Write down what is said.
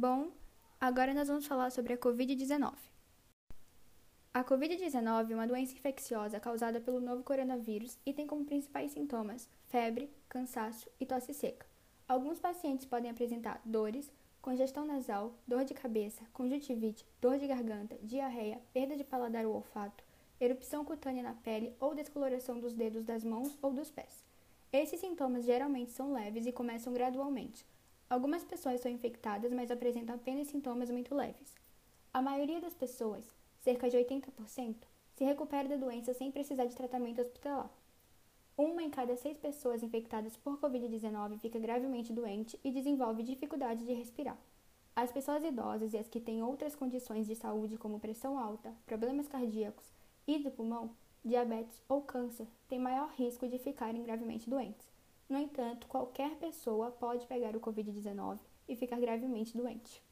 Bom, agora nós vamos falar sobre a Covid-19. A Covid-19 é uma doença infecciosa causada pelo novo coronavírus e tem como principais sintomas febre, cansaço e tosse seca. Alguns pacientes podem apresentar dores, congestão nasal, dor de cabeça, conjuntivite, dor de garganta, diarreia, perda de paladar ou olfato, erupção cutânea na pele ou descoloração dos dedos das mãos ou dos pés. Esses sintomas geralmente são leves e começam gradualmente. Algumas pessoas são infectadas, mas apresentam apenas sintomas muito leves. A maioria das pessoas, cerca de 80%, se recupera da doença sem precisar de tratamento hospitalar. Uma em cada seis pessoas infectadas por Covid-19 fica gravemente doente e desenvolve dificuldade de respirar. As pessoas idosas e as que têm outras condições de saúde, como pressão alta, problemas cardíacos e do pulmão, diabetes ou câncer têm maior risco de ficarem gravemente doentes. No entanto, qualquer pessoa pode pegar o Covid-19 e ficar gravemente doente.